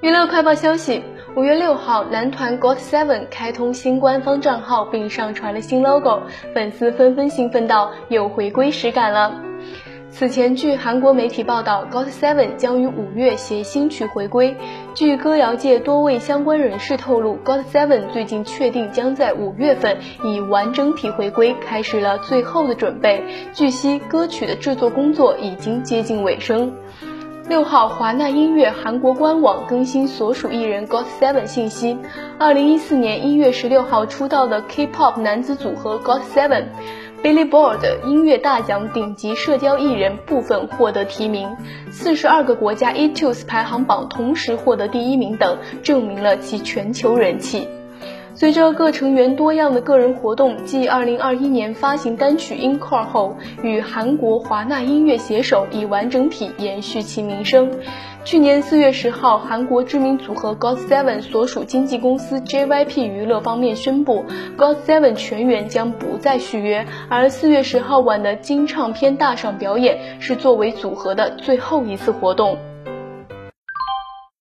娱乐快报消息：五月六号，男团 GOT7 开通新官方账号，并上传了新 logo，粉丝纷纷兴奋到有回归实感了。此前，据韩国媒体报道，GOT7 将于五月携新曲回归。据歌谣界多位相关人士透露，GOT7 最近确定将在五月份以完整体回归，开始了最后的准备。据悉，歌曲的制作工作已经接近尾声。六号，华纳音乐韩国官网更新所属艺人 GOT7 信息。二零一四年一月十六号出道的 K-pop 男子组合 GOT7，Billboard 音乐大奖顶级社交艺人部分获得提名，四十二个国家 iTunes 排行榜同时获得第一名等，证明了其全球人气。随着各成员多样的个人活动，继2021年发行单曲《In Core》后，与韩国华纳音乐携手，以完整体延续其名声。去年4月10号，韩国知名组合 GOT7 所属经纪公司 JYP 娱乐方面宣布，GOT7 全员将不再续约，而4月10号晚的金唱片大赏表演是作为组合的最后一次活动。